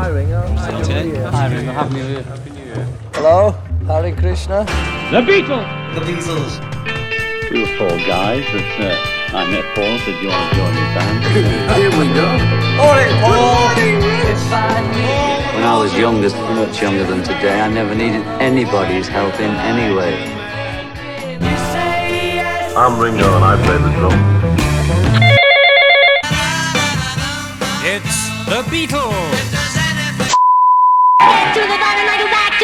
Hi Ringo. Hi, Ringo. Hi, Ringo. Happy New Year. Hello, Hare Krishna. The Beatles! The Beatles. We were four guys that uh, I met Paul, said, Do you want to join the band? Here we go. When I was younger, much younger than today, I never needed anybody's help in any way. I'm Ringo and I play the drum. It's the Beatles!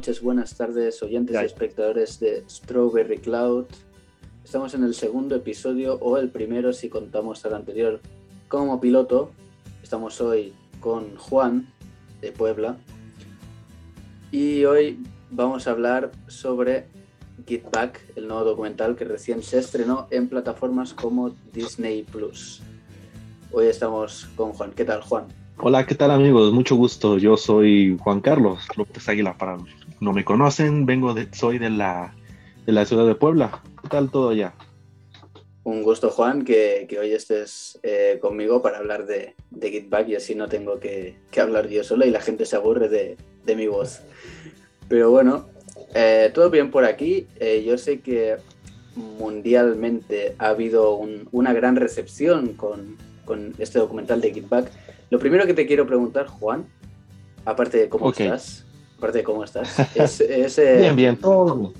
noches, buenas tardes, oyentes y espectadores de Strawberry Cloud. Estamos en el segundo episodio, o el primero si contamos al anterior como piloto. Estamos hoy con Juan, de Puebla. Y hoy vamos a hablar sobre Get Back, el nuevo documental que recién se estrenó en plataformas como Disney Plus. Hoy estamos con Juan. ¿Qué tal, Juan? Hola, ¿qué tal amigos? Mucho gusto. Yo soy Juan Carlos López Águila. Para no me conocen, vengo de, soy de la, de la ciudad de Puebla. ¿Qué tal todo allá? Un gusto, Juan, que, que hoy estés eh, conmigo para hablar de, de Get Back y así no tengo que, que, hablar yo solo y la gente se aburre de, de mi voz. Pero bueno, eh, todo bien por aquí. Eh, yo sé que mundialmente ha habido un, una gran recepción con, con este documental de Get Back. Lo primero que te quiero preguntar, Juan, aparte de cómo estás, aparte de cómo estás, es, es, eh, Bien, bien, todo.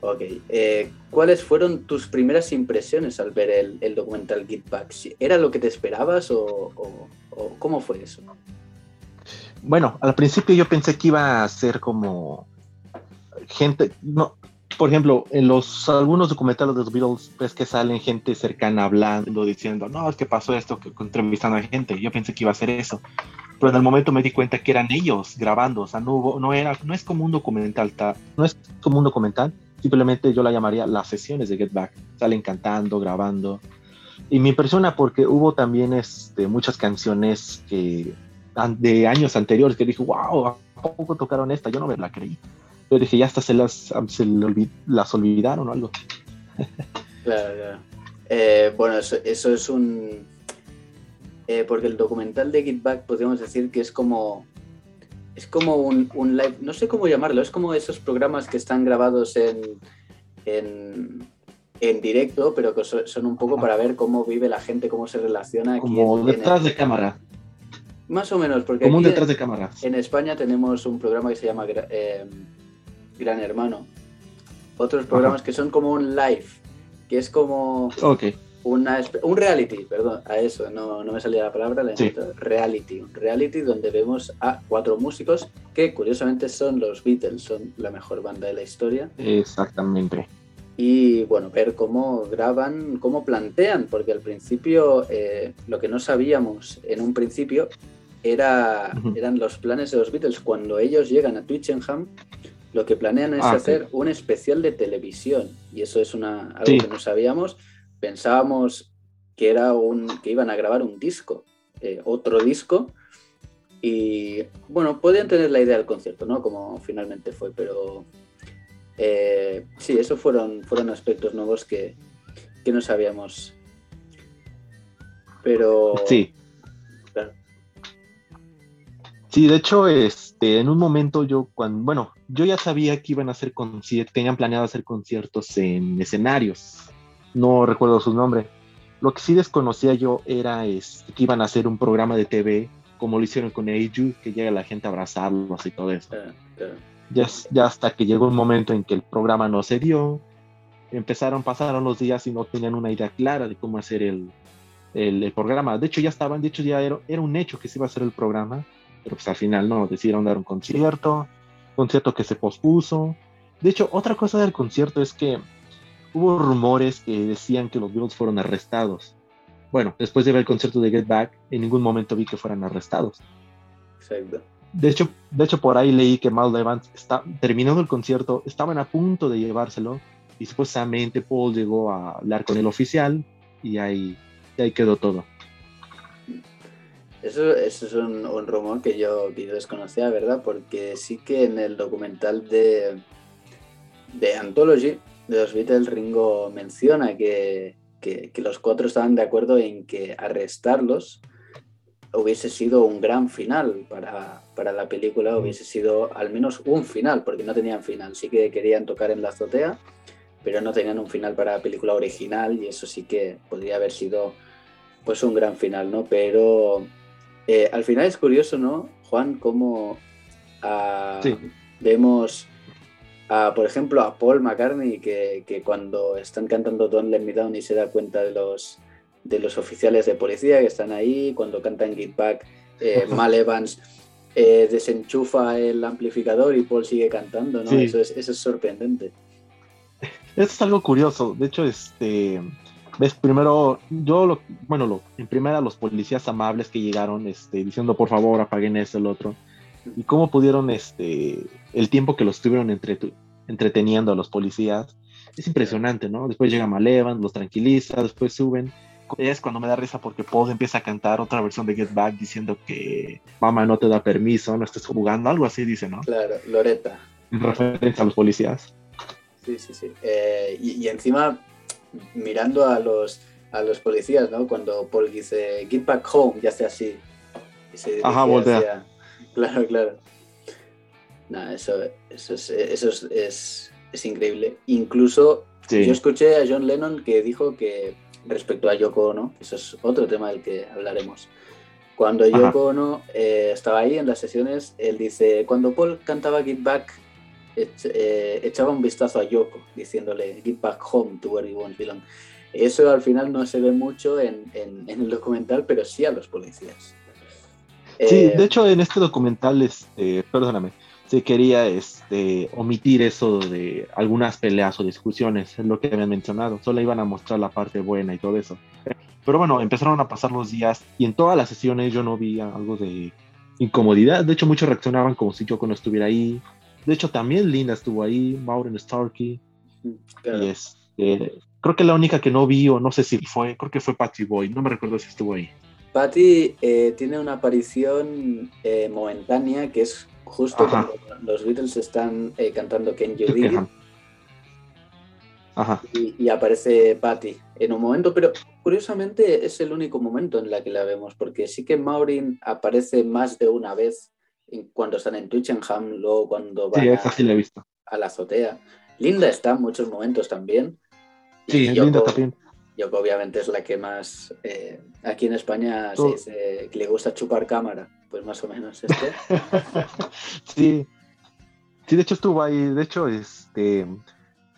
Ok. Eh, ¿Cuáles fueron tus primeras impresiones al ver el, el documental Get Back? ¿Era lo que te esperabas o, o- o cómo fue eso? Bueno, al principio yo pensé que iba a ser como gente, no, por ejemplo, en los algunos documentales de los Beatles ves que salen gente cercana hablando, diciendo, no, es que pasó esto, que entrevistando a gente. Yo pensé que iba a ser eso, pero en el momento me di cuenta que eran ellos grabando, o sea, no hubo, no era, no es como un documental, ta- no es como un documental, simplemente yo la llamaría las sesiones de Get Back, salen cantando, grabando. Y me impresiona porque hubo también este, muchas canciones de años anteriores que dije, wow, ¿a poco tocaron esta? Yo no me la creí. Yo dije, ya hasta se las, se las olvidaron o algo. Claro, claro. Eh, bueno, eso, eso es un... eh, porque el documental de Get Back podríamos decir que es como... Es como un, un live, no sé cómo llamarlo, es como esos programas que están grabados en, en, en directo, pero que so- son un poco para ver cómo vive la gente, cómo se relaciona aquí. Como en- en el- detrás de cámara, Más o menos, porque como un detrás de cámara. en España tenemos un programa que se llama eh, Gran Hermano. Otros programas que son como un live, que es como Ok, una un reality, perdón, a eso, no, no me salía la palabra, la Sí. reality. Un reality donde vemos a cuatro músicos que curiosamente son los Beatles, son la mejor banda de la historia. exactamente. Y bueno, ver cómo graban, cómo plantean, porque al principio eh, lo que no sabíamos en un principio era, eran los planes de los Beatles. Cuando ellos llegan a Twickenham, lo que planean es Ah, hacer un especial de televisión. Y eso es una, algo Sí. que no sabíamos. Pensábamos que, era un, que iban a grabar un disco, eh, otro disco. Y bueno, podían tener la idea del concierto, ¿no? Como finalmente fue, pero eh, sí, esos fueron, fueron aspectos nuevos que, que no sabíamos. Pero. Sí. Claro. Sí, de hecho, este, en un momento yo, cuando, bueno, yo ya sabía que iban a hacer conciertos, tenían planeado hacer conciertos en escenarios. No recuerdo su nombre, Lo que sí desconocía yo era este, que iban a hacer un programa de TV, como lo hicieron con Eiju, que llega la gente a abrazarlos y todo eso. Claro, claro. Ya, ya hasta que llegó un momento en que el programa no se dio, empezaron, pasaron los días y no tenían una idea clara de cómo hacer el, el, el programa. De hecho, ya estaban, de hecho, ya era, era, un hecho que se iba a hacer el programa, pero pues al final no, decidieron dar un concierto, concierto que se pospuso. De hecho, otra cosa del concierto es que hubo rumores que decían que los Beatles fueron arrestados. Bueno, después de ver el concierto de Get Back, en ningún momento vi que fueran arrestados. Exacto. De hecho, de hecho, por ahí leí que Mal Evans, está, terminando el concierto, estaban a punto de llevárselo y supuestamente Paul llegó a hablar con el oficial y ahí, y ahí quedó todo. Eso, eso es un, un, rumor que yo, que yo desconocía, ¿verdad? Porque sí que en el documental de, de Anthology de los Beatles, Ringo menciona que, que, que, los cuatro estaban de acuerdo en que arrestarlos hubiese sido un gran final para, para la película, hubiese sido al menos un final, porque no tenían final. Sí que querían tocar en la azotea, pero no tenían un final para la película original y eso sí que podría haber sido pues un gran final, ¿no? Pero eh, al final es curioso, ¿no, Juan? Cómo sí. vemos, por ejemplo, a Paul McCartney que, que, cuando están cantando Don't Let Me Down y se da cuenta de los, de los oficiales de policía que están ahí, cuando cantan Get Back, eh, Mal Evans eh, desenchufa el amplificador y Paul sigue cantando, ¿no? Sí. Eso, es, eso es sorprendente. Eso es algo curioso. De hecho, este ves primero yo lo, bueno lo, en primera los policías amables que llegaron este diciendo por favor apaguen esto el otro y cómo pudieron este el tiempo que los estuvieron entre, entreteniendo a los policías es impresionante no después llega Malevan los tranquiliza después suben. Es cuando me da risa porque Paul empieza a cantar otra versión de Get Back diciendo que mamá no te da permiso no estés jugando algo así dice no claro Loreta en referencia a los policías. Sí sí sí. Eh, y, y encima mirando a los, a los policías, ¿no? Cuando Paul dice, get back home, ya sea así. Ajá, voltea. Hacia... Claro, claro. Nah, eso, eso, es, eso es, es, es increíble. Incluso sí. yo escuché a John Lennon que dijo que respecto a Yoko Ono, eso es otro tema del que hablaremos. Cuando Yoko. Ono eh, estaba ahí en las sesiones, él dice, cuando Paul cantaba Get Back, echaba un vistazo a Yoko diciéndole Get back home to where you want belong. Eso al final no se ve mucho en, en, en el documental, pero sí a los policías. Sí, eh, de hecho en este documental, este, perdóname, se quería este, omitir eso de algunas peleas o discusiones, es lo que habían mencionado, solo iban a mostrar la parte buena y todo eso. Pero bueno, empezaron a pasar los días y en todas las sesiones yo no vi algo de incomodidad, de hecho muchos reaccionaban como si Yoko no estuviera ahí, de hecho, también Linda estuvo ahí, Maureen Starkey. Claro. Y este, creo que la única que no vi, o no sé si fue, creo que fue Patty Boyd, no me recuerdo si estuvo ahí. Patty eh, tiene una aparición eh, momentánea que es justo Ajá. cuando los Beatles están eh, cantando Can You Dig Ajá. Y, y, aparece Patty en un momento, pero curiosamente es el único momento en la que la vemos, porque sí que Maureen aparece más de una vez cuando están en Twickenham, luego cuando van sí, a, sí la he visto. a, la azotea. Linda está en muchos momentos también. Sí, Yoko, Linda también. Yoko obviamente es la que más, eh, aquí en España se dice que le gusta chupar cámara, pues más o menos este. sí. Sí, de hecho estuvo ahí, de hecho, este,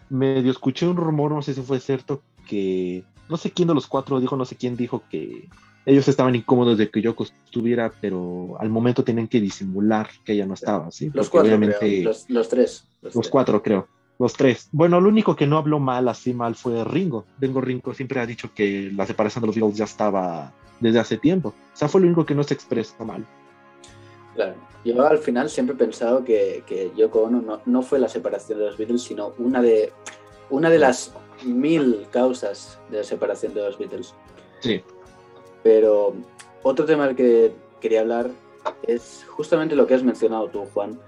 medio escuché un rumor, no sé si fue cierto, que no sé quién de los cuatro dijo, no sé quién dijo que ellos estaban incómodos de que Yoko estuviera, pero al momento tenían que disimular que ella no estaba, ¿sí? Los Porque cuatro, obviamente, los, los, tres. Los, los tres. cuatro, creo. Los tres. Bueno, lo único que no habló mal, así mal, fue Ringo. Ringo Ringo siempre ha dicho que la separación de los Beatles ya estaba desde hace tiempo. O sea, fue lo único que no se expresó mal. Claro. Yo al final siempre he pensado que, que Yoko Ono no, no fue la separación de los Beatles, sino una de, una de las mil causas de la separación de los Beatles. Sí. Pero otro tema del que quería hablar es justamente lo que has mencionado tú, Juan,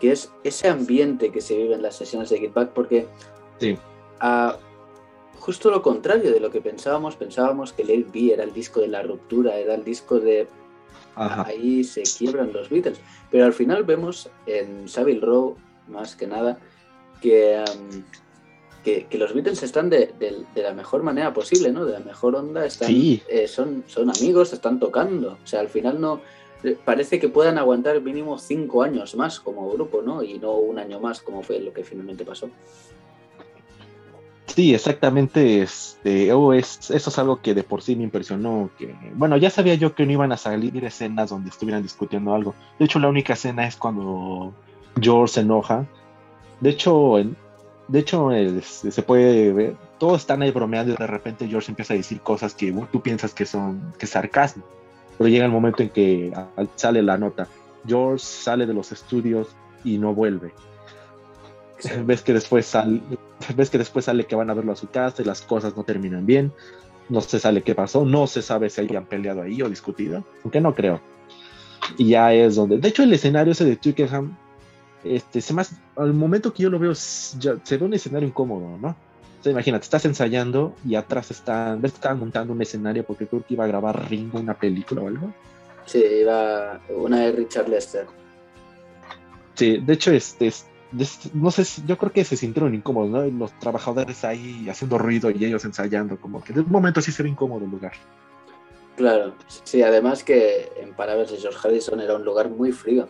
que es ese ambiente que se vive en las sesiones de Get Back, porque sí. uh, justo lo contrario de lo que pensábamos, pensábamos que Let B era el disco de la ruptura, era el disco de Ajá. ahí se quiebran los Beatles, pero al final vemos en Savile Row, más que nada, que, um, que, que los Beatles están de, de- de la mejor manera posible, ¿no? De la mejor onda, están, Sí. eh, son, son amigos, están tocando. O sea, al final no eh, parece que puedan aguantar mínimo cinco años más como grupo, ¿no? Y no un año más, como fue lo que finalmente pasó. Sí, exactamente. Este, oh, es, eso es algo que de por sí me impresionó. Que, bueno, ya sabía yo que no iban a salir escenas donde estuvieran discutiendo algo. De hecho, la única escena es cuando George se enoja. De hecho, en- de hecho es- se puede ver, todos están ahí bromeando y de repente George empieza a decir cosas que tú piensas que son que es sarcasmo. Pero llega el momento en que sale la nota. George sale de los estudios y no vuelve. ves que después sale, ves que después sale que van a verlo a su casa y las cosas no terminan bien. No se sabe qué pasó, no se sabe si hayan peleado ahí o discutido, aunque no creo. Y ya es donde, de hecho, el escenario ese de Twickenham, este, se más, al momento que yo lo veo, ya, se ve un escenario incómodo, ¿no? O sea, imagínate, estás ensayando y atrás están, ves que estaban montando un escenario porque creo que iba a grabar Ringo una película o algo. Sí, iba una de Richard Lester. Sí, de hecho, este, no sé, yo creo que se sintieron incómodos, ¿no? Los trabajadores ahí haciendo ruido y ellos ensayando, como que de un momento sí se ve incómodo el lugar. Claro, sí, además que en palabras de George Harrison era un lugar muy frío,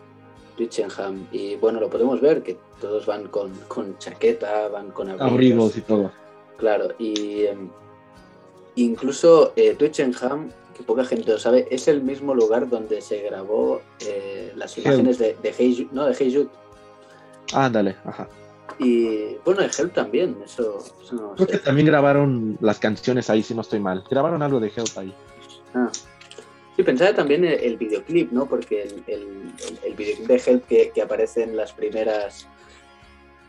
Twickenham, y bueno, lo podemos ver, que todos van con, con chaqueta, van con abrigos, Abrigos y todo. claro, y em, incluso eh, Twickenham, que poca gente lo sabe, es el mismo lugar donde se grabó eh, las Hell. imágenes de, de Hey no, de Hey Jude, Ándale, ajá. y bueno, de Help también, eso, eso no Creo sé. que también grabaron las canciones ahí, si no estoy mal. Grabaron algo de Help ahí. Ah. Sí, pensaba también el, el videoclip, ¿no? Porque el, el, videoclip de Help que, que aparece en las primeras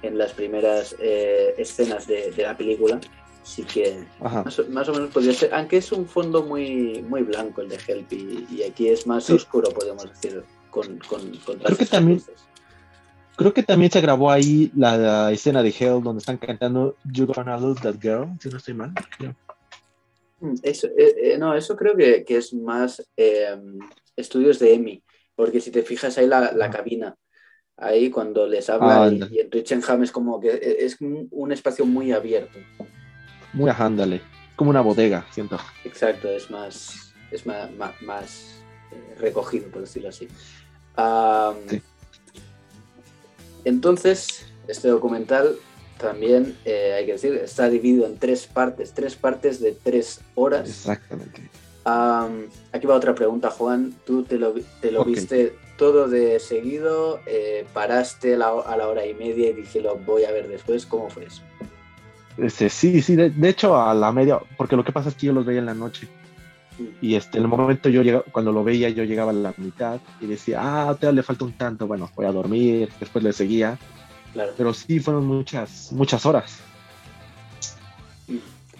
en las primeras eh, escenas de, de la película, sí que más, o- más o menos podría ser, aunque es un fondo muy, muy blanco el de Help y, y aquí es más Sí. oscuro, podemos decir, con, con, con Creo que también-. Creo que también se grabó ahí la, la escena de Hell donde están cantando You Gonna Lose That Girl, si no estoy mal. creo. Mm, Eso, eh, eh, no, eso creo que, que es más eh, estudios de EMI, porque si te fijas ahí la, la Ah. cabina, ahí cuando les habla Ah, y, anda. y en Twickenham es como que e- es un, espacio muy abierto. Muy ajá, ándale. Como una bodega, siento. Exacto, es más, es más, más, más, eh, recogido, por decirlo así. Sí. Entonces, este documental también, eh, hay que decir, está dividido en tres partes, tres partes de tres horas. Exactamente. Am, aquí va otra pregunta, Juan. ¿Tú te lo, te lo viste todo de seguido? Eh, ¿Paraste la- a la hora y media y dije lo voy a ver después? ¿Cómo fue eso? Este, sí, sí, de, de hecho a la media, porque lo que pasa es que yo los veía en la noche. Y este, en el momento yo llegaba, cuando lo veía, yo llegaba a la mitad y decía, ah, todavía le falta un tanto, bueno, voy a dormir, después le seguía. Claro. Pero sí fueron muchas, muchas horas.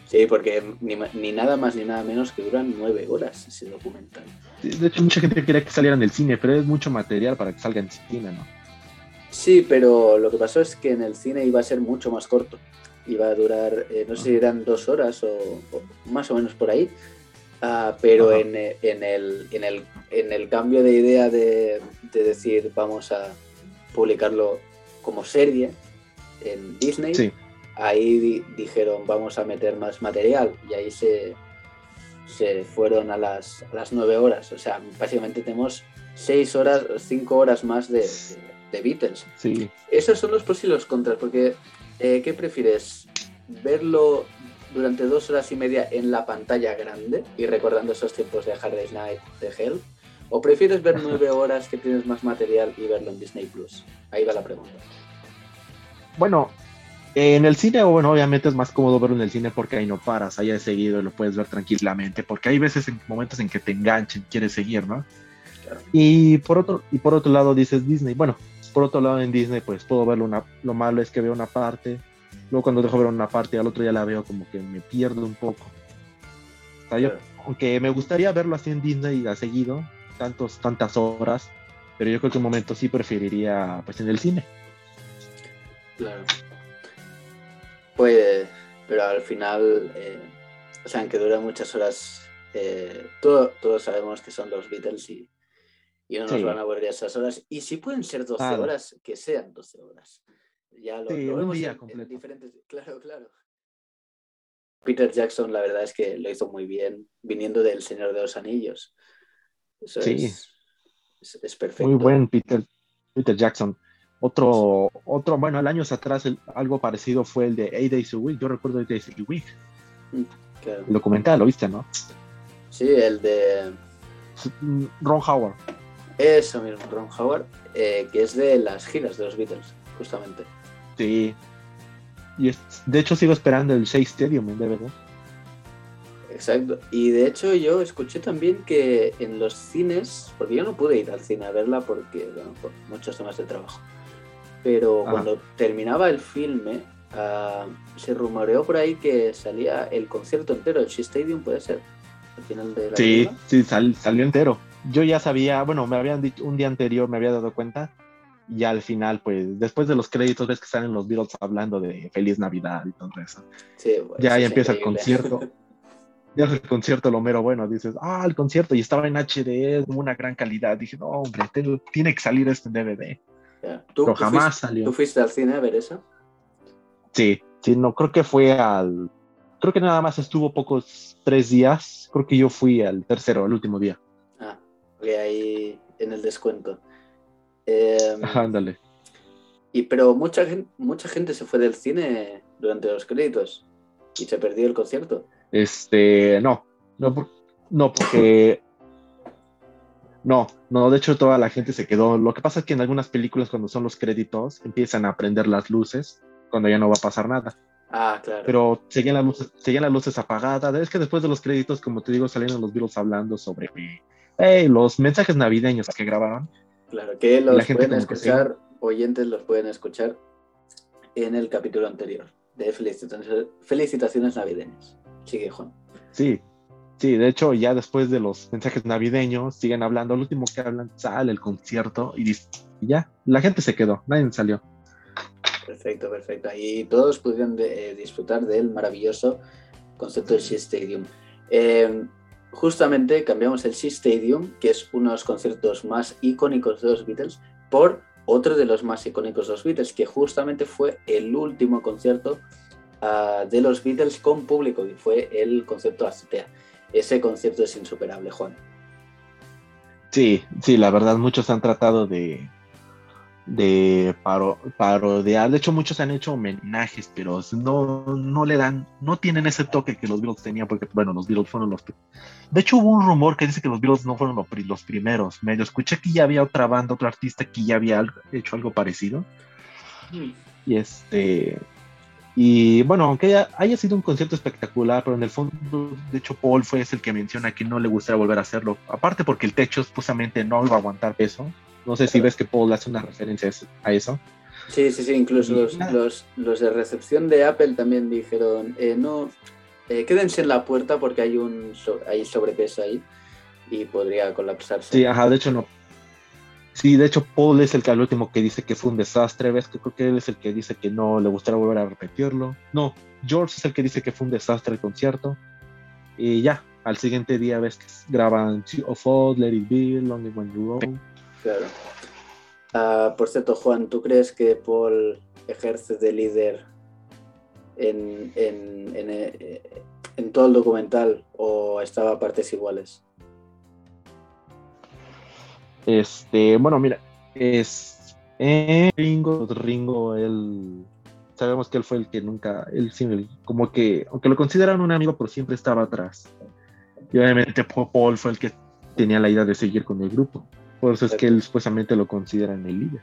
Sí, porque ni, ni nada más ni nada menos que duran nueve horas ese documental. De hecho, mucha gente quería que saliera en el cine, pero es mucho material para que salga en cine, ¿no? Sí, pero lo que pasó es que en el cine iba a ser mucho más corto. Iba a durar, eh, no sé si eran dos horas o, o más o menos por ahí. Ah, pero en, eh, en el, en, el, en el cambio de idea de, de decir vamos a publicarlo como serie en Disney, Sí. ahí di- dijeron vamos a meter más material y ahí se, se fueron a las, a las nueve horas. O sea, básicamente tenemos seis horas, cinco horas más de, de- de Beatles. Sí. Esos son los pros y los contras, porque eh, ¿qué prefieres? ¿Verlo durante dos horas y media en la pantalla grande y recordando esos tiempos de Hard Day's Night, de Hell? ¿O prefieres ver nueve horas que tienes más material y verlo en Disney Plus? Ahí va la pregunta. Bueno, en el cine, bueno, obviamente es más cómodo verlo en el cine porque ahí no paras, ahí de seguido y lo puedes ver tranquilamente, porque hay veces en momentos en que te enganchen, quieres seguir, ¿no? Claro. Y por otro, y por otro lado dices Disney, bueno, por otro lado en Disney pues puedo verlo una, lo malo es que veo una parte, luego cuando dejo ver una parte al otro ya la veo como que me pierdo un poco. O sea, yo- Claro. aunque me gustaría verlo así en Disney a seguido, tantos, tantas horas, pero yo creo que un momento sí preferiría pues en el cine. Claro. Pues, pero al final, eh, o sea, aunque dura muchas horas, eh, todo- todos sabemos que son los Beatles y, y no nos Sí. van a aburrir esas horas. Y si pueden ser 12 Claro. horas, que sean 12 horas. Ya lo, Sí, lo un vemos día en- en diferentes. Claro, claro. Peter Jackson, la verdad es que lo hizo muy bien, viniendo del Señor de los Anillos. Eso Sí. es, es, es perfecto. Muy buen Peter, Peter Jackson. Otro, otro, bueno, al años atrás el- algo parecido fue el de Eight Days a Week. Yo recuerdo Eight Days a Week. Claro. El documental, ¿lo viste, no? Sí, el de Mm, Ron Howard. eso mismo, Ron Howard, eh, que es de las giras de los Beatles, justamente. Sí. Y es- de hecho sigo esperando el Shea Stadium en DVD. Exacto. Y de hecho yo escuché también que en los cines, porque yo no pude ir al cine a verla porque, bueno, por muchos temas de trabajo, pero Ajá. cuando terminaba el filme, ah, se rumoreó por ahí que salía el concierto entero, el Shea Stadium puede ser, al final de la Sí, película. sí, sal- salió entero. Yo ya sabía, bueno, me habían dicho un día anterior, me había dado cuenta. Y al final, pues, después de los créditos, ves que salen los Beatles hablando de Feliz Navidad y todo eso. Sí, bueno, Ya, eso ya es empieza el increíble. concierto. Ya es el concierto lo mero bueno. Dices, ah, el concierto. Y estaba en HD, una gran calidad. Dije, no, hombre, te- tiene que salir esto en DVD. ¿Tú, Pero tú jamás fuiste, salió. ¿Tú fuiste al cine a ver eso? Sí, sí, no, creo que fue al. Creo que nada más estuvo pocos tres días. Creo que yo fui al tercero, el último día. Ah, porque ahí en el descuento. Ajá, ándale. Y pero mucha gente, mucha gente se fue del cine durante los créditos y se perdió el concierto. Este, no, no, por- no, porque. No, no, de hecho toda la gente se quedó. Lo que pasa es que en algunas películas, cuando son los créditos, empiezan a prender las luces cuando ya no va a pasar nada. Ah, claro. Pero seguían las luces, seguían las luces apagadas. Es que después de los créditos, como te digo, salieron los Beatles hablando sobre hey, los mensajes navideños que grabaron. Claro, que los la gente pueden que escuchar, oyentes los pueden escuchar en el capítulo anterior de felicitaciones, felicitaciones navideñas. Sigue, Juan. Sí, sí, de hecho, ya después de los mensajes navideños, siguen hablando. Lo último que hablan, sale el concierto y dice, ya, la gente se quedó, nadie salió. Perfecto, perfecto. Y todos pudieron de- eh, disfrutar del maravilloso concepto del Shea Stadium. Eh, justamente cambiamos el Shea Stadium, que es uno de los conciertos más icónicos de los Beatles, por otro de los más icónicos de los Beatles, que justamente fue el último concierto de los Beatles con público, y fue el concierto Azotea. Ese concierto es insuperable, Juan. Sí, sí, la verdad, muchos han tratado de, de paro- parodiar. De hecho, muchos han hecho homenajes, pero no, no le dan, no tienen ese toque que los Beatles tenían, porque, bueno, los Beatles fueron los. De hecho, hubo un rumor que dice que los Beatles no fueron los, pri- los primeros. Medio escuché que ya había otra banda, otro artista que ya había algo- hecho algo parecido. Y este. Y bueno, aunque haya, haya sido un concierto espectacular, pero en el fondo, de hecho, Paul fue ese el que menciona que no le gustaría volver a hacerlo. Aparte, porque el techo supuestamente no iba a aguantar peso. No sé si ves que Paul hace una referencia a eso-. Sí, sí, sí, incluso los, los, los de recepción de Apple también dijeron, eh, no, eh, quédense en la puerta porque hay un so- hay sobrepeso ahí y podría colapsarse. Sí, ajá, de hecho no. Sí, de hecho Paul es el que al último que dice que fue un desastre, ves que creo que él es el que dice que no le gustaría volver a repetirlo. No, George es el que dice que fue un desastre el concierto. Y ya, al siguiente día ves que graban of Oz, Let It Be, Lonely When You Roll. Claro. Ah, por cierto, Juan, ¿tú crees que Paul ejerce de líder en, en, en, eh, en todo el documental o estaba a partes iguales? Este, bueno, mira, es eh, Ringo, Ringo, él sabemos que él fue el que nunca, él siempre, como que, aunque lo consideran un amigo, pero siempre estaba atrás. Y obviamente Pa- Paul fue el que tenía la idea de seguir con el grupo. Por eso es que él supuestamente lo consideran el líder.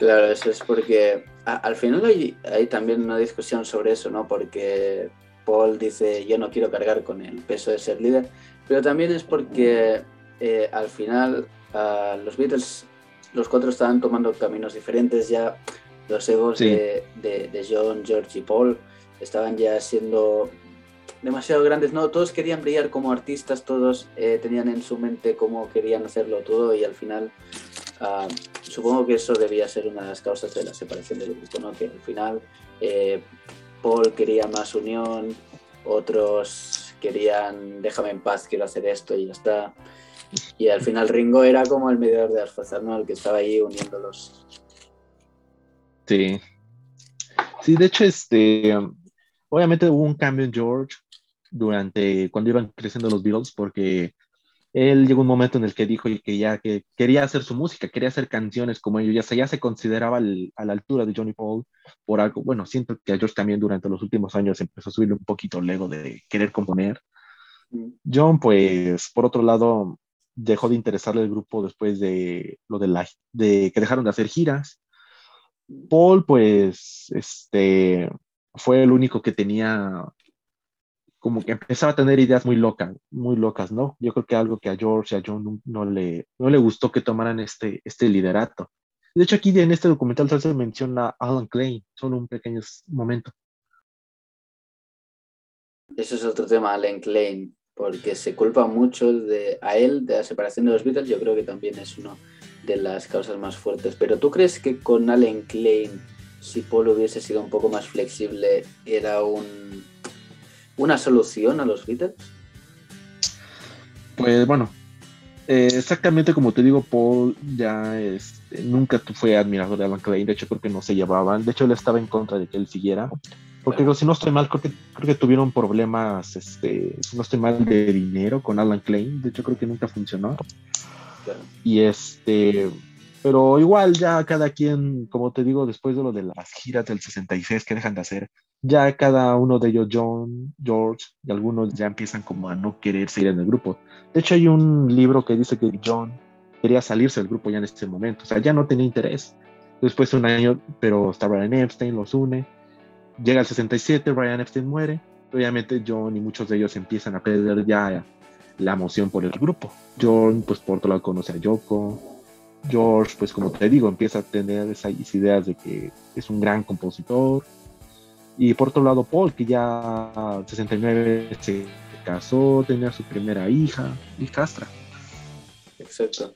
Claro, eso es porque al final hay también una discusión sobre eso, ¿no? Porque Paul dice, yo no quiero cargar con el peso de ser líder, pero también es porque eh, al final ah, los Beatles, los cuatro estaban tomando caminos diferentes ya, los egos Sí. de, de- de John, George y Paul estaban ya siendo demasiado grandes, ¿no? Todos querían brillar como artistas, todos eh, tenían en su mente cómo querían hacerlo todo y al final... ah, supongo que eso debía ser una de las causas de la separación del grupo, ¿no? Que al final eh, Paul quería más unión, otros querían déjame en paz, quiero hacer esto y ya está. Y al final Ringo era como el mediador de las fuerzas, ¿no? El que estaba ahí uniéndolos. Sí. Sí, de hecho, este, obviamente hubo un cambio en George durante cuando iban creciendo los Beatles, porque él llegó un momento en el que dijo que ya que quería hacer su música, quería hacer canciones como ellos, ya se, ya se consideraba a la altura de Johnny Paul por algo, bueno, siento que a George también durante los últimos años empezó a subirle un poquito el ego de querer componer. Mm. John, pues, por otro lado, dejó de interesarle el grupo después de lo de la, de que dejaron de hacer giras. Paul, pues, este, fue el único que tenía como que empezaba a tener ideas muy locas, muy locas, ¿no? Yo creo que algo que a George y a John no, le, no le gustó que tomaran este, este liderato. De hecho, aquí en este documental se menciona a Alan Klein, solo un pequeño momento. Eso es otro tema, Allen Klein, porque se culpa mucho de, a él de la separación de los Beatles. Yo creo que también es una de las causas más fuertes. Pero ¿tú crees que con Allen Klein, si Paul hubiese sido un poco más flexible, era un, una solución a los Beatles? Pues bueno, eh, exactamente como te digo, Paul ya este, nunca fue admirador de Alan Klein, de hecho creo que no se llevaban, de hecho él estaba en contra de que él siguiera, porque si no estoy mal, creo que, creo que tuvieron problemas, este, si no estoy mal, de dinero con Alan Klein, de hecho creo que nunca funcionó. Y este, pero igual ya cada quien, como te digo, después de lo de las giras del 66 que dejan de hacer, ya cada uno de ellos, John, George y algunos ya empiezan como a no querer seguir en el grupo. De hecho hay un libro que dice que John quería salirse del grupo ya en este momento, o sea, ya no tenía interés. Después de un año, pero está Brian Epstein, los une. Llega el 67, Brian Epstein muere. Obviamente John y muchos de ellos empiezan a perder ya la emoción por el grupo. John, pues por otro lado, conoce a Yoko. George, pues como te digo, empieza a tener esas ideas de que es un gran compositor. Y por otro lado, Paul, que ya en 69 se casó, tenía su primera hija, y Castra. Exacto.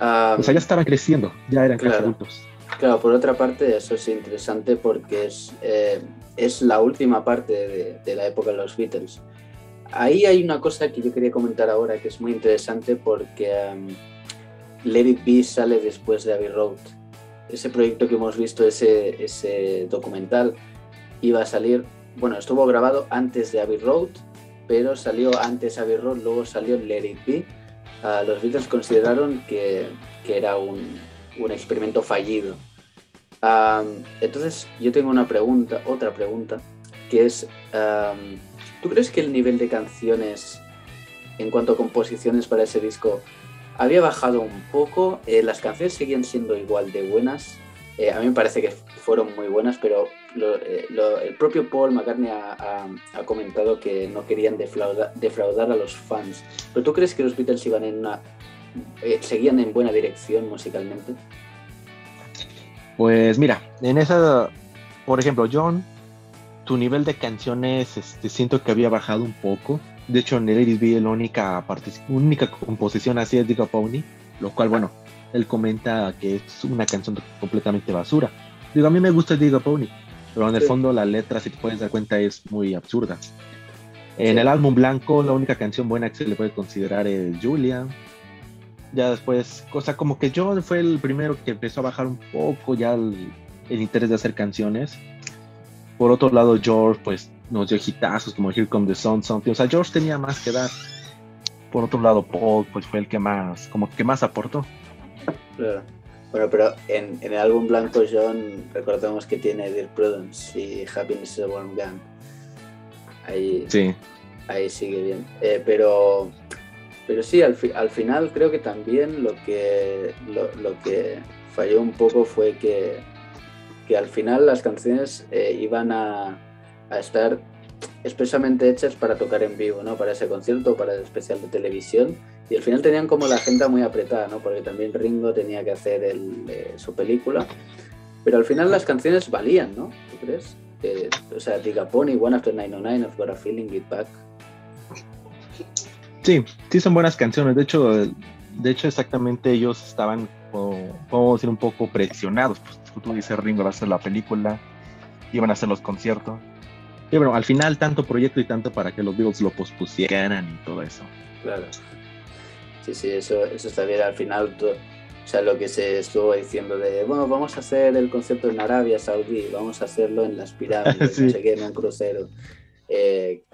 Ah, O sea, ya estaban creciendo, ya eran casi adultos. Claro, por otra parte, eso es interesante porque es, eh, es la última parte de, de la época de los Beatles. Ahí hay una cosa que yo quería comentar ahora que es muy interesante porque um, Let sale después de Abbey Road. Ese proyecto que hemos visto, ese, ese documental, iba a salir, bueno, estuvo grabado antes de Abbey Road, pero salió antes Abbey Road, luego salió Let It. Ah, los Beatles consideraron que, que era un, un experimento fallido. Entonces, yo tengo una pregunta, otra pregunta, que es, ¿tú crees que el nivel de canciones en cuanto a composiciones para ese disco había bajado un poco? Eh, las canciones seguían siendo igual de buenas. Eh, a mí me parece que fueron muy buenas, pero eh, el propio Paul McCartney ha, comentado que no querían defrauda- defraudar a los fans. ¿Pero tú crees que los Beatles iban en una, eh, seguían en buena dirección musicalmente? Pues mira, en esa, por ejemplo, John, tu nivel de canciones, este, siento que había bajado un poco. De hecho, en el Ladies Be, la única, única composición así es Diga Pony, lo cual, bueno, él comenta que es una canción completamente basura. Digo, a mí me gusta Diga Pony, pero en el Sí. fondo la letra, si te puedes dar cuenta, es muy absurda. En Sí. el álbum blanco, la única canción buena que se le puede considerar es Julia. Ya después, cosa como que John fue el primero que empezó a bajar un poco ya el, el interés de hacer canciones. Por otro lado, George, pues nos dio hitazos como Here Come the Sun, Something. O sea, George tenía más que dar. Por otro lado, Paul, pues fue el que más, como que más aportó. Claro. Bueno, pero en, en el álbum blanco, John, recordemos que tiene Dear Prudence y Happiness is a Warm Gun. Ahí, Sí. ahí sigue bien. Eh, pero, pero sí, al, fi- al final creo que también lo que, lo, que falló un poco fue que, que al final las canciones eh, iban a, a estar expresamente hechas para tocar en vivo, ¿no? Para ese concierto, para el especial de televisión. Y al final tenían como la agenda muy apretada, ¿no? Porque también Ringo tenía que hacer eh, su película. Pero al final las canciones valían, ¿no? ¿Tú crees? Eh, o sea, Diga Pony, One After 909, I've Got a Feeling, Get Back. Sí, sí son buenas canciones. De hecho, de hecho exactamente ellos estaban, podemos decir, un poco presionados. Pues tú dices, Ringo va a hacer la película, iban a hacer los conciertos. Y bueno, al final tanto proyecto y tanto para que los Beatles lo pospusieran y todo eso. Claro. Sí, sí, eso, eso está bien. Al final to- sea, lo que se estuvo diciendo de, bueno, vamos a hacer el concierto en Arabia Saudí, vamos a hacerlo en las pirámides, Sí. no sé qué, en un crucero. Eh,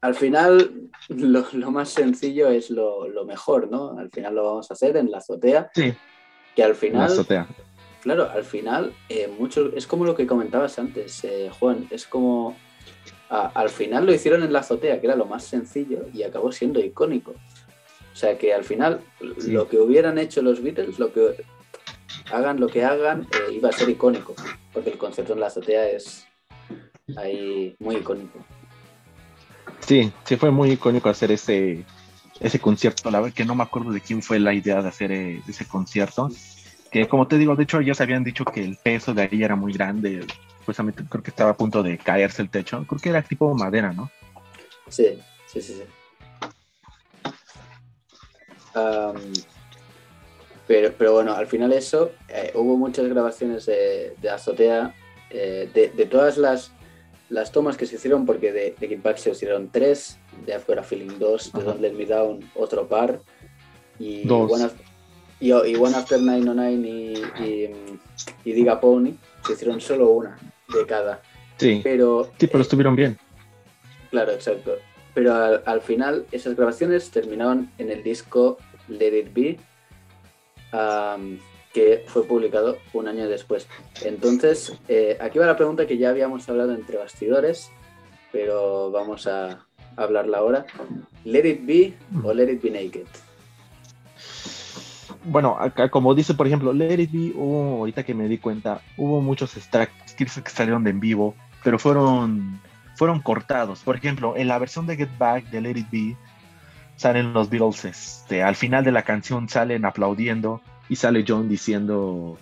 al final, lo, lo más sencillo es lo, lo mejor, ¿no? Al final lo vamos a hacer en la azotea, Sí, que al en la final, azotea. claro, al final, eh, mucho, es como lo que comentabas antes, eh, Juan, es como, a- al final lo hicieron en la azotea, que era lo más sencillo, y acabó siendo icónico. O sea que al final, Sí. lo que hubieran hecho los Beatles, lo que hagan lo que hagan, eh, iba a ser icónico, porque el concierto en la azotea es ahí muy icónico. Sí, sí fue muy icónico hacer ese, ese concierto. La verdad que no me acuerdo de quién fue la idea de hacer eh, ese concierto. Que como te digo, de hecho se habían dicho que el peso de ahí era muy grande. Justamente creo que estaba a punto de caerse el techo. Creo que era tipo madera, ¿no? Sí, sí, sí, sí. Am, pero, pero bueno, al final eso, eh, hubo muchas grabaciones de, azotea, eh, de todas las, las tomas que se hicieron, porque de, de se hicieron tres, de I've Got a Feeling 2, de. Don't Let Me Down otro par, y, Dos. One, y, y One After 909 y, y, y Diga Pony se hicieron solo una de cada. Sí, Pero, sí, pero eh, estuvieron bien. Claro, exacto. Pero al, al final esas grabaciones terminaron en el disco Let It Be, que fue publicado un año después. Entonces, eh, aquí va la pregunta que ya habíamos hablado entre bastidores, pero vamos a hablarla ahora. Let It Be o Let It Be Naked. Bueno, acá como dice, por ejemplo, Let It Be, hubo, ahorita que me di cuenta, hubo muchos tracks que salieron de en vivo, pero fueron, fueron cortados. Por ejemplo, en la versión de Get Back de Let It Be, salen los Beatles, este, al final de la canción salen aplaudiendo y sale John diciendo,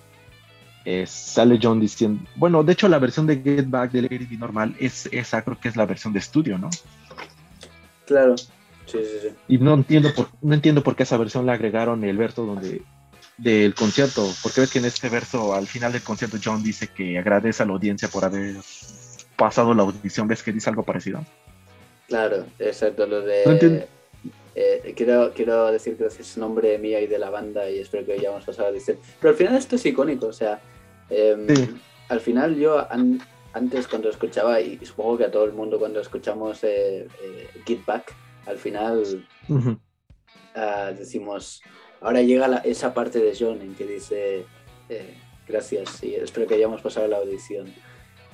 eh, sale John diciendo, bueno, de hecho la versión de Get Back de Be normal es esa, creo que es la versión de estudio, ¿no? Claro, sí, sí, sí. Y no entiendo por, no entiendo por qué esa versión le agregaron el verso donde del concierto, porque ves que en este verso al final del concierto John dice que agradece a la audiencia por haber pasado la audición, ves que dice algo parecido. Claro, exacto, lo No de... entiendo. Eh, quiero, quiero decir gracias en nombre mío y de la banda y espero que hayamos pasado a decir. Pero al final esto es icónico, o sea, em, Sí. al final yo an- antes cuando escuchaba, y supongo que a todo el mundo cuando escuchamos eh, eh, Get Back, al final Ujú. ah, decimos, ahora llega la- esa parte de John en que dice, eh, gracias y espero que hayamos pasado la audición.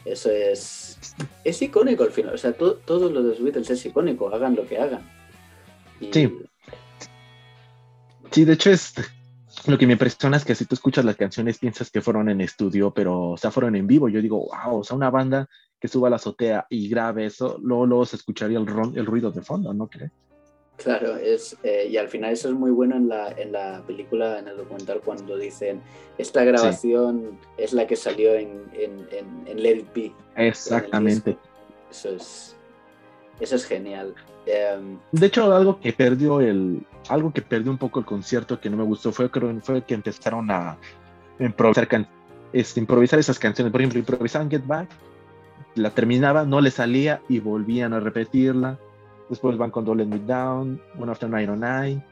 Eso es, es icónico al final, o sea, to- todo lo de los Beatles es icónico, hagan lo que hagan. Sí. Sí, de hecho es lo que me impresiona es que si tú escuchas las canciones piensas que fueron en estudio, pero o sea, fueron en vivo. Yo digo, wow, o sea, una banda que suba a la azotea y grabe eso, luego, luego se escucharía el, ron- el ruido de fondo, ¿no crees? Claro, es, eh, y al final eso es muy bueno en la, en la película, en el documental, cuando dicen, esta grabación es la que salió en, en, en, en Let It Be. Exactamente. Eso es, eso es genial. Em, De hecho, algo que perdió el, algo que perdió un poco el concierto que no me gustó fue creo fue que empezaron a improvisar can- este, improvisar esas canciones. Por ejemplo, improvisaban Get Back, la terminaba, no le salía y volvían a repetirla. Después van con Don't Let Me Down, One After 909.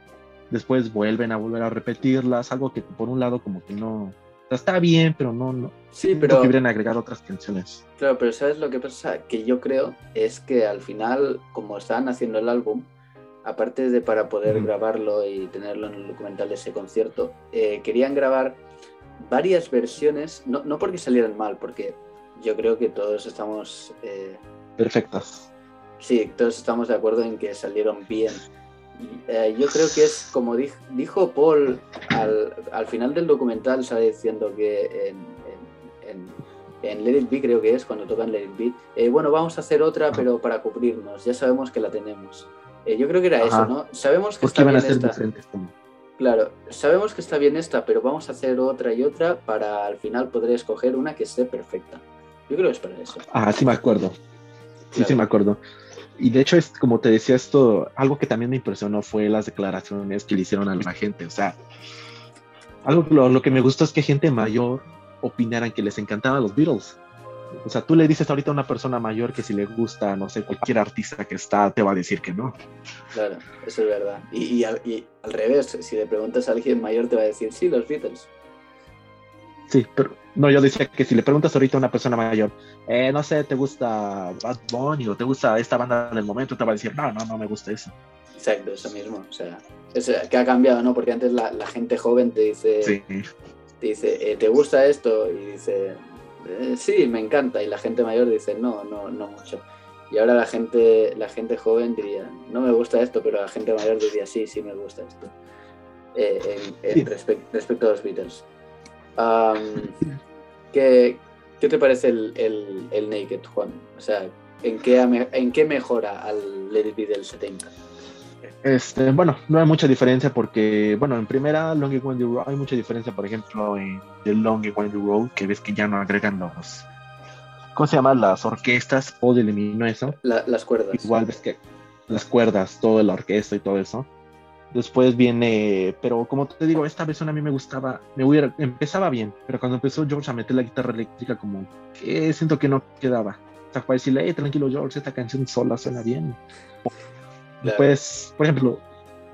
Después vuelven a volver a repetirlas. Algo que por un lado como que no está bien, pero no, no. sí, pero hubieran agregado otras canciones. Claro, pero ¿sabes lo que pasa? Que yo creo es que al final, como estaban haciendo el álbum, aparte de para poder grabarlo y tenerlo en el documental de ese concierto, eh, querían grabar varias versiones, no, no porque salieran mal, porque yo creo que todos estamos, eh, Perfectas. sí, todos estamos de acuerdo en que salieron bien. Eh, yo creo que es como dij- dijo Paul al, al final del documental, sale diciendo que en, en- en- en Let It Be creo que es cuando tocan Let It Be, eh, bueno, vamos a hacer otra, pero para cubrirnos, ya sabemos que la tenemos. Eh, yo creo que era Ajá. eso, ¿no? Sabemos que Porque está a bien ser esta. diferentes. Claro, sabemos que está bien esta, pero vamos a hacer otra y otra para al final poder escoger una que esté perfecta. Yo creo que es para eso. Ah, sí me acuerdo. Sí, sí me acuerdo. Y de hecho, es como te decía esto, algo que también me impresionó fue las declaraciones que le hicieron a la gente. O sea, algo lo, lo que me gustó es que gente mayor opinaran que les encantaban los Beatles. O sea, tú le dices ahorita a una persona mayor que si le gusta, no sé, cualquier artista que está, te va a decir que no. Claro, eso es verdad. Y, y al, y al revés, si le preguntas a alguien mayor te va a decir, sí, los Beatles. Sí, pero no, yo decía que si le preguntas ahorita a una persona mayor, eh, no sé, ¿te gusta Bad Bunny o te gusta esta banda del momento? Te va a decir, no, no, no me gusta eso. Exacto, eso mismo. O sea, es, que ha cambiado, ¿no? Porque antes la, la gente joven te dice, Sí, te dice, eh, ¿te gusta esto? Y dice, "Eh, sí, me encanta. Y la gente mayor dice, no, no, no mucho. Y ahora la gente, la gente joven diría, no me gusta esto, pero la gente mayor diría, sí, sí me gusta esto. Eh, en- en Sí. respec- respecto a los Beatles. Am, ¿qué, qué te parece el, el- el Naked, Juan? O sea, ¿en qué, ¿en qué mejora al Let It Be del 70? Este, bueno, no hay mucha diferencia porque, bueno, en primera, Long and Windy Road, hay mucha diferencia, por ejemplo, en The Long and Windy Road, que ves que ya no agregan los, ¿cómo se llama? Las orquestas, Paul eliminó eso. La- las cuerdas. Igual ves que las cuerdas, todo la orquesta y todo eso. Después viene, pero como te digo, esta versión a mí me gustaba, me hubiera, empezaba bien, pero cuando empezó George a meter la guitarra eléctrica, como que siento que no quedaba. O sea, para decirle, hey, tranquilo George, esta canción sola suena bien. Pues, por ejemplo,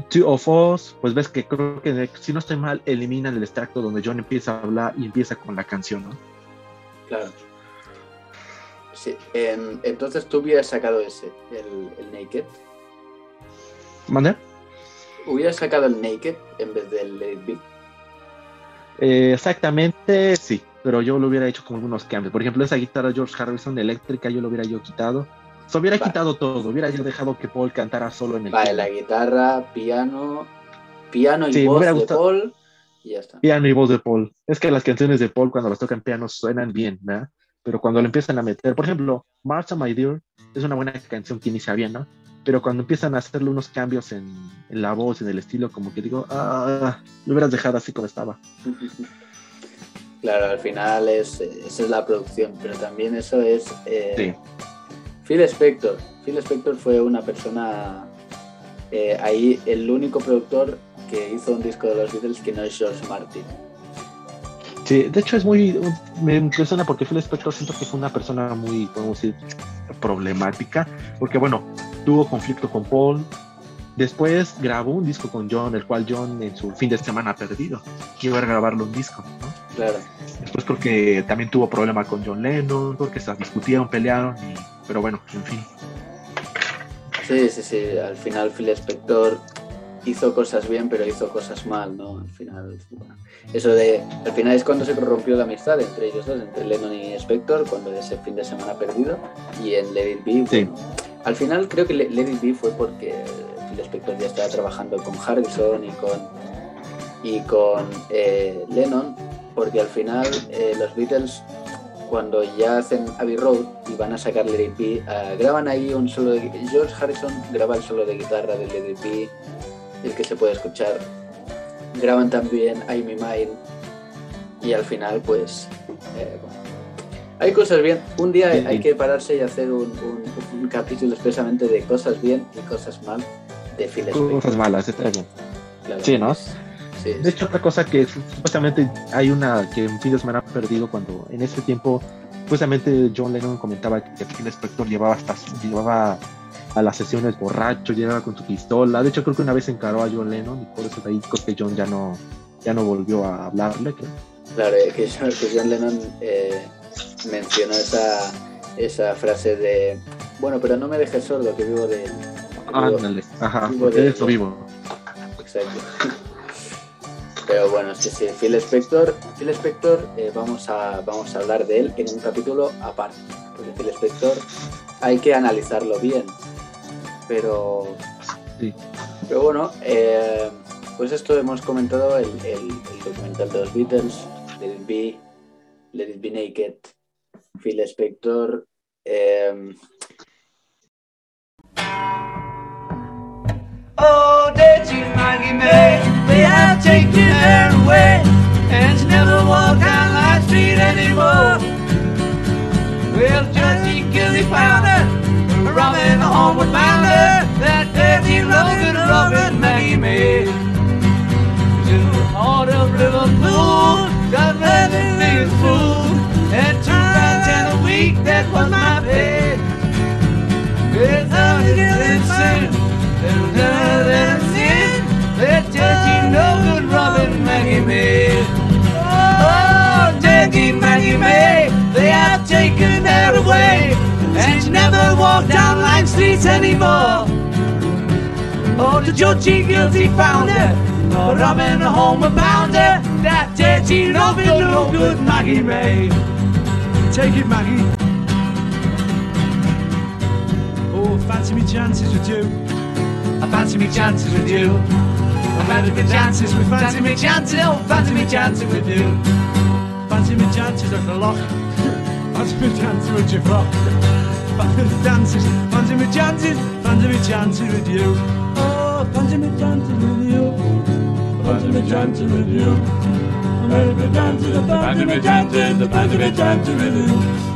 Two of Us, pues ves que creo que si no estoy mal, eliminan el extracto donde John empieza a hablar y empieza con la canción, ¿no? Claro. Sí, en- entonces tú hubieras sacado ese, el, el Naked. ¿Mande? ¿Hubieras sacado el Naked en vez del Let It Be? Eh, exactamente, sí, pero yo lo hubiera hecho con algunos cambios. Por ejemplo, esa guitarra George Harrison eléctrica, yo lo hubiera yo quitado. Se hubiera Vale. quitado todo, hubiera yo dejado que Paul cantara solo en el Vale, piano. la guitarra, piano, piano y Sí, voz hubiera de gustado. Paul y ya está. piano y voz de Paul. Es que las canciones de Paul cuando las tocan piano suenan bien, ¿verdad? Pero cuando le empiezan a meter, por ejemplo, Martha My Dear es una buena canción que inicia bien, ¿no? Pero cuando empiezan a hacerle unos cambios en, en la voz, en el estilo, como que digo, ah, lo hubieras dejado así como estaba. Claro, al final es, esa es la producción, pero también eso es... eh, Sí. Phil Spector. Phil Spector fue una persona... eh, ahí el único productor que hizo un disco de los Beatles que no es George Martin. Sí, de hecho es muy, me impresiona porque Phil Spector siento que fue una persona muy, podemos decir, problemática, porque bueno, tuvo conflicto con Paul, después grabó un disco con John, el cual John en su fin de semana ha perdido, a grabarlo un disco, ¿no? Claro. Después creo que también tuvo problema con John Lennon, porque se discutieron, pelearon, y- pero bueno, en fin. Sí, sí, sí. Al final Phil Spector hizo cosas bien, pero hizo cosas mal, ¿no? Al final, bueno, eso de, al final es cuando se corrompió la amistad entre ellos dos, entre Lennon y Spector, cuando ese fin de semana perdido, y en Let It Be, Sí. bueno, al final creo que Le- Let It fue porque Phil Spector ya estaba trabajando con Harrison y con y con eh, Lennon, porque al final eh, los Beatles cuando ya hacen Abbey Road y van a sacar Let It Be, ah, graban ahí un solo de George Harrison graba el solo de guitarra de Let It Be, el que se puede escuchar. Graban también I'm Me Mine y al final pues eh, bueno, hay cosas bien. Un día hay que pararse y hacer un, un- un capítulo expresamente de cosas bien y cosas mal de Phil Spector. Cosas malas, está bien. Claro. Sí, ¿no? Sí, De hecho, otra cosa que supuestamente hay una que en fin de semana ha perdido cuando en ese tiempo, supuestamente John Lennon comentaba que Phil Spector llevaba hasta llevaba a las sesiones borracho, llegaba con su pistola. De hecho, creo que una vez encaró a John Lennon y por eso de ahí creo que John ya no, ya no volvió a hablarle. creo. Claro, que John Lennon eh, mencionó esa, esa frase de, bueno, pero no me dejes sordo, que vivo de... que vivo-". Ándale, ajá, vivo de eso vivo. Exacto. Pero bueno, sí, sí, Phil Spector, Phil Spector eh, vamos, a, vamos a hablar de él en un capítulo aparte, porque Phil Spector hay que analizarlo bien. Pero, Sí. pero bueno, eh, pues esto hemos comentado el, el- el documental de los Beatles, Let It Be, Let It Be Naked, Phil Spector. eh, Oh, you, Maggie May? They have taken her away, and she never walk down that street anymore. Well, Jesse Gilly found her, robbing the homeward bounder, that dirty, rugged, rugged Maggie May. To the heart of Liverpool, got nothing as fool, and was my bed. There's and dancing, there's no dancing. Let Jackie no good Robin Maggie May. Oh, Jackie Maggie May, they have taken her away. And she never walked down Lime Street anymore. Oh, the Georgie guilty found her? No Robin a home abounder. That dirty no good, no good Maggie May. Take it, Maggie. Oh, fancy me chances with you. I fancy me chances with you. I fancy me chances with fancy me chances. Oh, fancy me chances with you. Fancy me chances at the lock. fancy me chances with your frock. Fancy me chances. Fancy me chances. Fancy me chances with you. Oh, fancy me chances with you. Fancy me chances with you. Fancy me chances. Fancy me chances. Fancy me chances with you.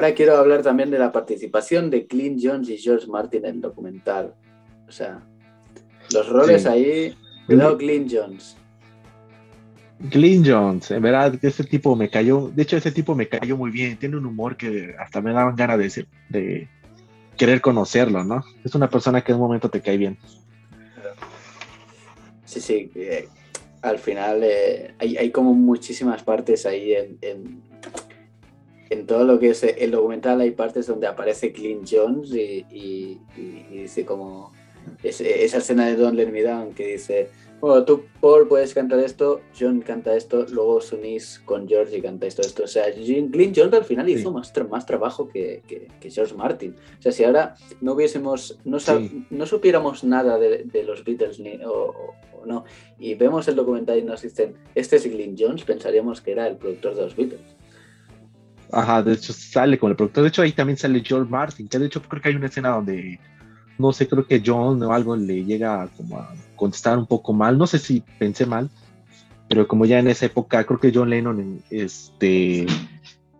Ahora quiero hablar también de la participación de Clint Jones y George Martin en el documental. O sea, los roles Sí. ahí. Cuidado, Clint Jones. Glyn Jones, en verdad, ese tipo me cayó, de hecho ese tipo me cayó muy bien, tiene un humor que hasta me daban ganas de, decir- de querer conocerlo, ¿no? Es una persona que en un momento te cae bien. Sí, sí. eh, al final eh, hay, hay como muchísimas partes ahí en, en, en todo lo que es el documental. Hay partes donde aparece Clint Jones y, y- y- y dice como es- esa escena de Don't Let Me Down que dice, bueno, tú Paul puedes cantar esto, John canta esto, luego os unís con George y canta esto, esto. O sea, Clint Jones al final hizo más, tra- más trabajo que, que- que George Martin. O sea, si ahora no hubiésemos, no, Sí. no supiéramos nada de, de los Beatles ni, o, o- o no, y vemos el documental y nos dicen, este es Clint Jones, pensaríamos que era el productor de los Beatles. Ajá, de hecho sale con el productor, de hecho ahí también sale George Martin, que de hecho creo que hay una escena donde, no sé, creo que John o algo le llega como a contestar un poco mal, no sé si pensé mal, pero como ya en esa época, creo que John Lennon, este,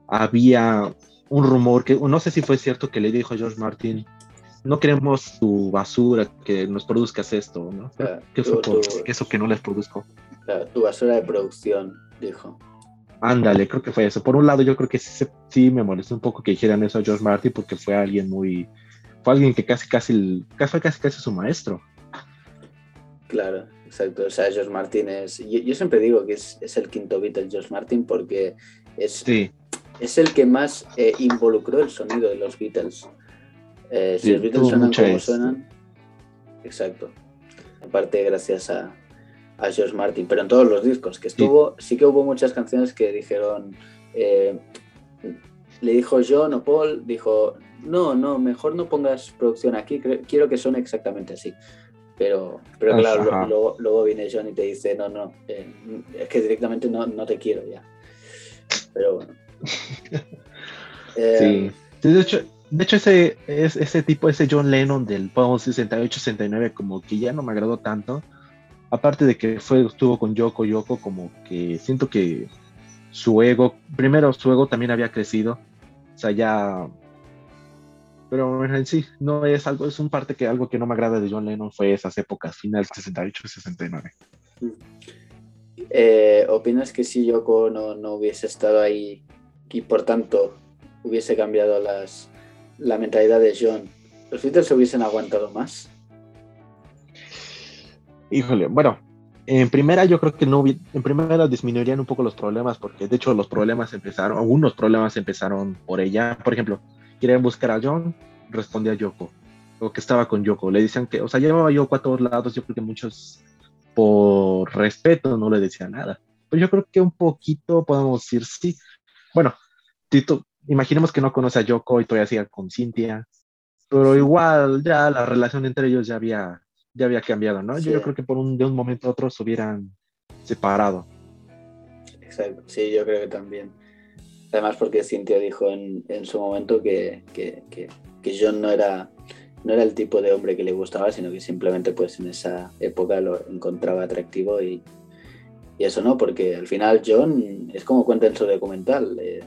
había un rumor que, no sé si fue cierto que le dijo a George Martin, no queremos tu basura, que nos produzcas esto, ¿no? sea, que tú- fue por tú- eso que no les produzco. Tu basura de producción, dijo. Ándale, creo que fue eso. Por un lado, yo creo que sí, me molestó un poco que dijeran eso a George Martin porque fue alguien muy, fue alguien que casi casi, casi fue casi casi su maestro. Claro, exacto. O sea, George Martin es. Yo, yo siempre digo que es, es el quinto Beatle, George Martin, porque es, Sí, es el que más eh, involucró el sonido de los Beatles. Eh, si Sí, los Beatles suenan como este- suenan. Exacto. Aparte, gracias a, a George Martin. Pero en todos los discos que estuvo, sí, que hubo muchas canciones que dijeron. eh, le dijo John o Paul, dijo, no, no, mejor no pongas producción aquí, quiero que suene exactamente así. Pero, pero claro, lo- luego, viene John y te dice, no, no, eh, es que directamente no, no te quiero ya. Pero bueno. Eh, sí. De hecho, de hecho ese, es, ese tipo, ese John Lennon del Paul 68-69, como que ya no me agradó tanto. Aparte de que fue, estuvo con Yoko Yoko, como que siento que su ego, primero su ego también había crecido. O sea, ya. Pero en sí, no es algo, es un parte que algo que no me agrada de John Lennon fue esas épocas, final 68 y 69. eh, ¿Opinas que si Yoko no, no hubiese estado ahí y por tanto hubiese cambiado las, la mentalidad de John, los Beatles se hubiesen aguantado más? Híjole, bueno, en primera yo creo que no, en primera disminuirían un poco los problemas, porque de hecho los problemas empezaron, algunos problemas empezaron por ella. Por ejemplo, querían buscar a John, respondía Yoko, o que estaba con Yoko. Le decían que, o sea, llevaba Yoko a todos lados, yo creo que muchos por respeto no le decían nada. Pero yo creo que un poquito podemos decir sí. Bueno, Tito, imaginemos que no conoce a Yoko y todavía sigue con Cintia, pero igual ya la relación entre ellos ya había, ya había cambiado, ¿no? Sí. Yo, yo creo que por un, de un momento a otro se hubieran separado. Exacto, sí, yo creo que también. Además porque Cintia dijo en, en su momento que, que, que- que John no era, no era el tipo de hombre que le gustaba, sino que simplemente pues en esa época lo encontraba atractivo y, y eso no, porque al final John es como cuenta en su documental. eh,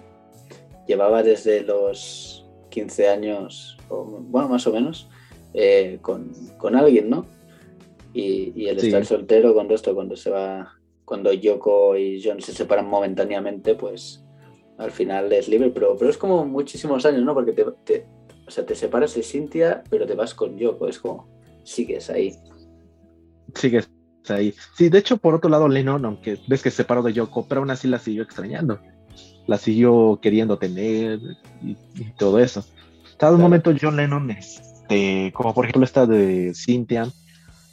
llevaba desde los 15 años, o, bueno, más o menos, eh, con, con alguien, ¿no? Y, y el Sí. estar soltero con esto, cuando se va, cuando Yoko y John se separan momentáneamente, pues al final es libre, pero, pero es como muchísimos años, ¿no? Porque te, te- o sea, te separas de Cynthia, pero te vas con Yoko, es como, sigues ahí. Sigues ahí. Sí, de hecho, por otro lado, Lennon, aunque ves que se separó de Yoko, pero aún así la siguió extrañando. La siguió queriendo tener y, y todo eso. Cada un Claro. momento John Lennon, este, como por ejemplo esta de Cynthia,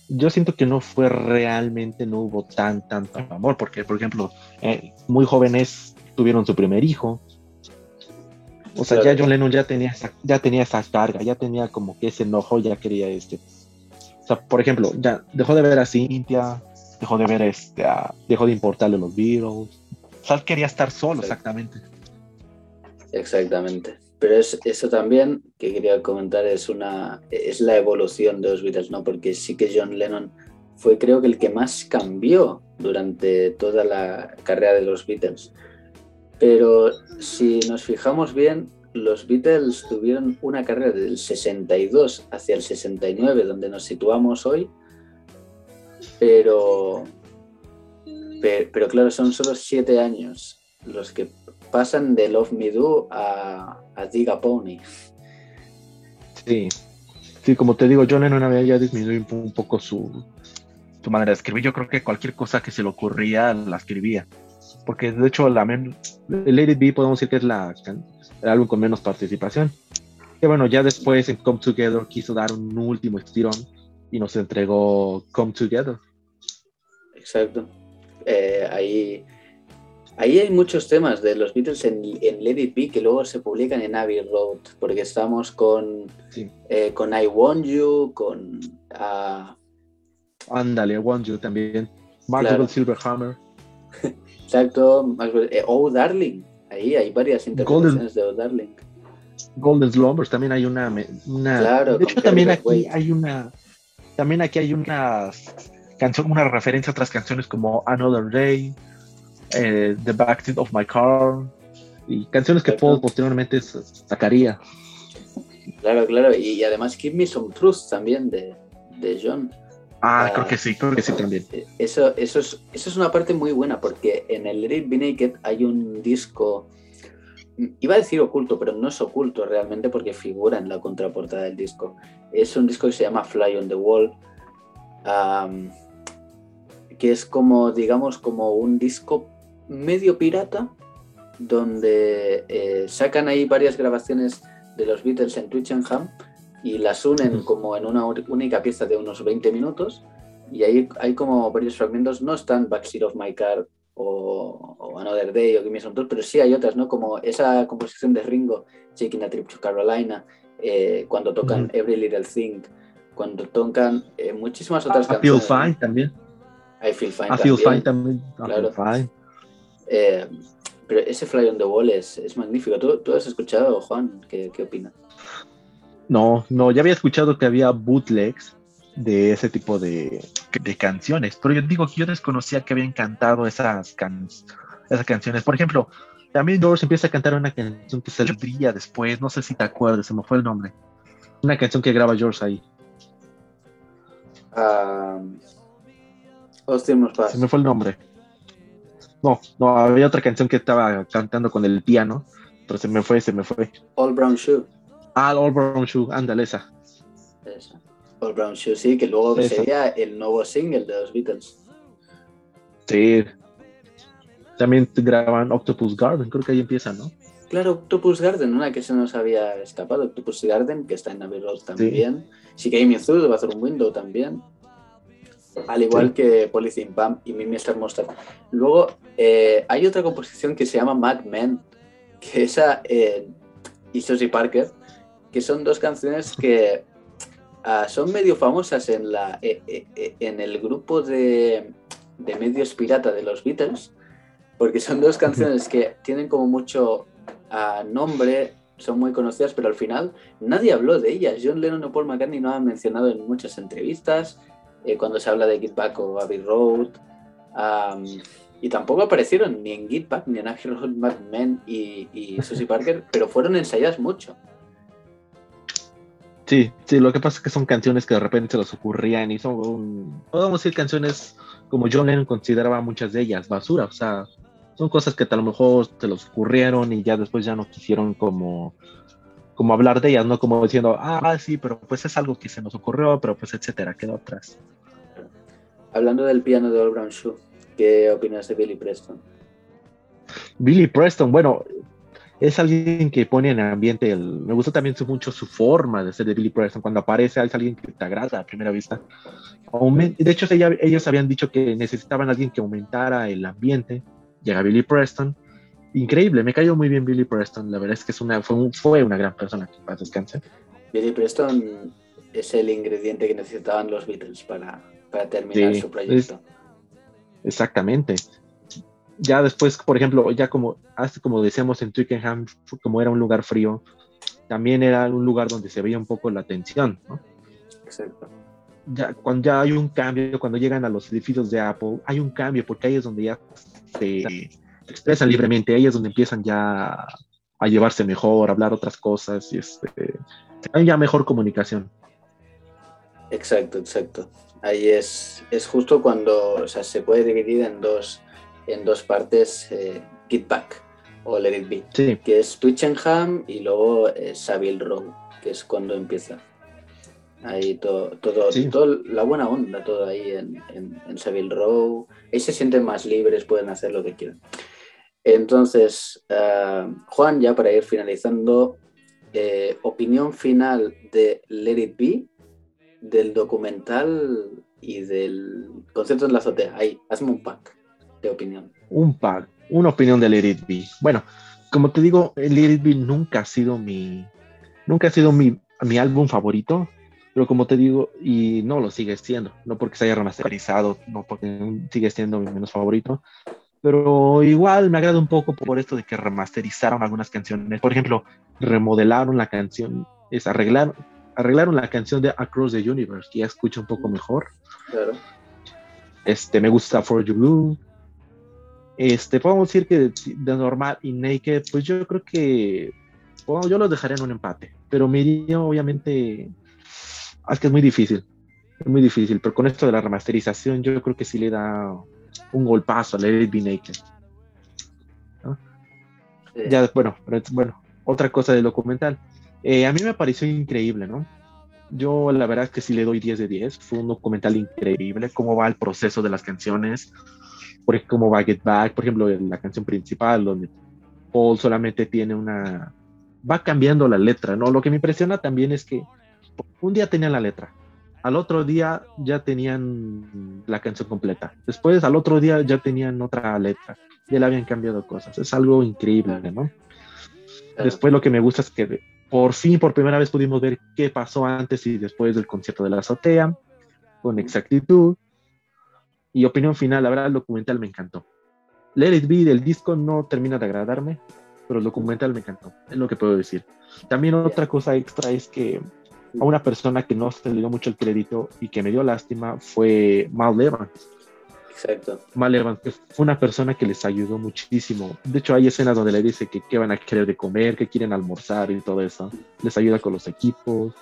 yo siento que no fue realmente, no hubo tan, tanto amor, porque por ejemplo, eh, muy jóvenes tuvieron su primer hijo. O sea, Claro. ya John Lennon ya tenía, esa, ya tenía esa carga, ya tenía como que ese enojo, ya quería este. O sea, por ejemplo, ya dejó de ver a Cynthia, dejó de ver este, a- dejó de importarle los Beatles. O sea, él quería estar solo, exactamente. Exactamente. Pero es, eso también que quería comentar es una es la evolución de los Beatles, ¿no? Porque sí que John Lennon fue creo que el que más cambió durante toda la carrera de los Beatles. Pero si nos fijamos bien, los Beatles tuvieron una carrera del 62 hacia el 69, donde nos situamos hoy, pero, pe- pero, claro, son solo siete años los que pasan de Love Me Do a, a Dig a Pony. Sí. Sí, como te digo, John Lennon había ya disminuido un, poco su, su manera de escribir. Yo creo que cualquier cosa que se le ocurría la escribía. Porque de hecho, la men- Lady B podemos decir que es la, el álbum con menos participación. Que bueno, ya después en Come Together quiso dar un último estirón y nos entregó Come Together. Exacto. Eh, ahí, ahí hay muchos temas de los Beatles en, en Let It Be que luego se publican en Abbey Road, porque estamos con, Sí. eh, con I Want You, con... ah, Ándale, Want You también. Claro. Silverhammer. exacto, Maxwell- eh, Oh Darling. Ahí hay varias interpretaciones de Oh Darling. Golden Slumbers también hay una, una Claro, de hecho también aquí Wade. hay una también aquí hay una canción una referencia a otras canciones como Another Day eh, The Backseat of My Car y canciones que. Paul posteriormente sacaría Claro, claro. Y, y además Give Me Some Truth también de, de John. ah, Ah. creo que sí creo que sí también Eh, Eso, eso, es, eso es una parte muy buena porque en el Let It Be Naked hay un disco, mm, iba a decir oculto, pero no es oculto realmente porque figura en la contraportada del disco. Es un disco que se llama Fly on the Wall, que es como, digamos, como un disco medio pirata, donde eh, sacan ahí varias grabaciones de los Beatles en Twickenham y las unen como en una única pieza de unos 20 minutos y ahí hay como varios fragmentos, no están Backseat of My Car o, o Another Day o Give Me Some Truth, pero sí hay otras, ¿no? Como esa composición de Ringo, Taking a Trip to Carolina, eh, cuando tocan. Every Little Thing, cuando tocan eh, muchísimas otras I Feel. Fine también I Feel Fine I Feel también. Fine también I. Feel Fine Eh, pero ese Fly on the Wall es, es magnífico. ¿Tú, tú has escuchado, Juan? ¿Qué, qué opinas? no no ya había escuchado que había bootlegs de ese tipo de, de canciones pero yo digo que yo desconocía que habían cantado esas can- esas canciones por ejemplo también Doors empieza a cantar una canción que saldría después, no sé si te acuerdas, se me fue el nombre. Una canción que graba George ahí. Um, Austin. Se me fue el nombre. No, no, había otra canción que estaba cantando con el piano, pero se me fue, se me fue. All Brown Shoe. Ah, All Brown Shoe, ándale esa. Esa. All Brown Shoe, sí, que luego Esa. sería el nuevo single de los Beatles. Sí. También graban Octopus Garden, creo que ahí empieza, ¿no? Claro, Octopus Garden, una que se nos había escapado. Octopus Garden, que está en Abbey Road también. Sí, que Amy Through de Bathroom Window también. Al igual Sí. que Polythene Pump y Mimi Mr. Mustard. Luego, eh, hay otra composición que se llama Mad Men, que esa eh, y Susie Parker, que son dos canciones que ah, son medio famosas en, la, eh, eh, en el grupo de, de medios pirata de los Beatles, porque son dos canciones que tienen como mucho ah, nombre, son muy conocidas, pero al final nadie habló de ellas. John Lennon o Paul McCartney no han mencionado en muchas entrevistas, cuando se habla de Get Back o Abbey Road. Y tampoco aparecieron ni en Back, ni en Angel Mad Men y, y Susie Parker, pero fueron ensayadas mucho. Sí, sí, lo que pasa es que son canciones que de repente se les ocurrían y son, un- podemos decir canciones como John Lennon consideraba muchas de ellas basura, o sea, son cosas que a lo mejor se les ocurrieron y ya después ya no quisieron como, como hablar de ellas, ¿no? Como diciendo, ah, sí, pero pues es algo que se nos ocurrió, pero pues etcétera, quedó atrás. Hablando del piano de All Brown Shoe, ¿qué opinas de Billy Preston? Billy Preston, bueno, es alguien que pone en ambiente el... Me gusta también su- mucho su forma de ser de Billy Preston. Cuando aparece es alguien que te agrada a primera vista. De hecho, ella- ellos habían dicho que necesitaban a alguien que aumentara el ambiente. Llega Billy Preston. Increíble, me cayó muy bien Billy Preston. La verdad es que es una, fue, un- fue una gran persona que paz descanse. Billy Preston es el ingrediente que necesitaban los Beatles para, para terminar Sí, su proyecto. Exactamente. Ya después, por ejemplo, ya como, hace como decíamos en Twickenham, como era un lugar frío, también era un lugar donde se veía un poco la tensión, ¿no? Exacto. ya, cuando ya hay un cambio, cuando llegan a los edificios de Apple, hay un cambio porque ahí es donde ya se expresan libremente, ahí es donde empiezan ya a llevarse mejor, a hablar otras cosas y este, hay ya mejor comunicación. Exacto, exacto. Ahí es, es justo cuando o sea, se puede dividir en dos, en dos partes eh, Get Back o Let It Be, Sí, que es Twickenham y luego eh, Savile Row, que es cuando empieza. Ahí todo, todo, Sí. todo la buena onda, todo ahí en, en, en Savile Row. Ahí se sienten más libres, pueden hacer lo que quieran. Entonces, ah, Juan, ya para ir finalizando, eh, opinión final de Let It Be, del documental y del concierto en la azotea. Ahí, hazme un pack de opinión. un pack, una opinión de Let It Be. Bueno, como te digo, Let It Be nunca ha sido mi, nunca ha sido mi, mi álbum favorito, pero como te digo, y no lo sigue siendo, no porque se haya remasterizado, no porque sigue siendo mi menos favorito, pero igual me agrada un poco por esto de que remasterizaron algunas canciones. Por ejemplo, remodelaron la canción, es arreglaron, arreglaron la canción de Across the Universe, que ya escucha un poco mejor. Claro. Este, me gusta For You Blue. Este, podemos decir que de normal y Naked, pues yo creo que bueno, yo los dejaré en un empate, pero me iría obviamente, es que es muy difícil, es muy difícil, pero con esto de la remasterización yo creo que sí le da un golpazo a Let It Be Naked. ¿no? Sí. Ya, bueno, pero bueno, otra cosa del documental. Eh, a mí me pareció increíble, ¿no? Yo la verdad es que sí le doy 10 de 10. Fue un documental increíble, cómo va el proceso de las canciones, por cómo va Get Back, por ejemplo, la canción principal, donde Paul solamente tiene una... Va cambiando la letra, ¿no? Lo que me impresiona también es que un día tenían la letra, al otro día ya tenían la canción completa, después al otro día ya tenían otra letra, ya le habían cambiado cosas. Es algo increíble, ¿no? Después lo que me gusta es que por fin, por primera vez pudimos ver qué pasó antes y después del concierto de la azotea, con exactitud. Y opinión final, la verdad el documental me encantó. Let It Be del disco no termina de agradarme, pero el documental me encantó, es lo que puedo decir. También otra cosa extra es que a una persona que no se le dio mucho el crédito y que me dio lástima fue Mal Evans. Exacto. Mal Evans, que fue una persona que les ayudó muchísimo. De hecho, hay escenas donde le dice que qué van a querer de comer, que quieren almorzar y todo eso. Les ayuda con los equipos,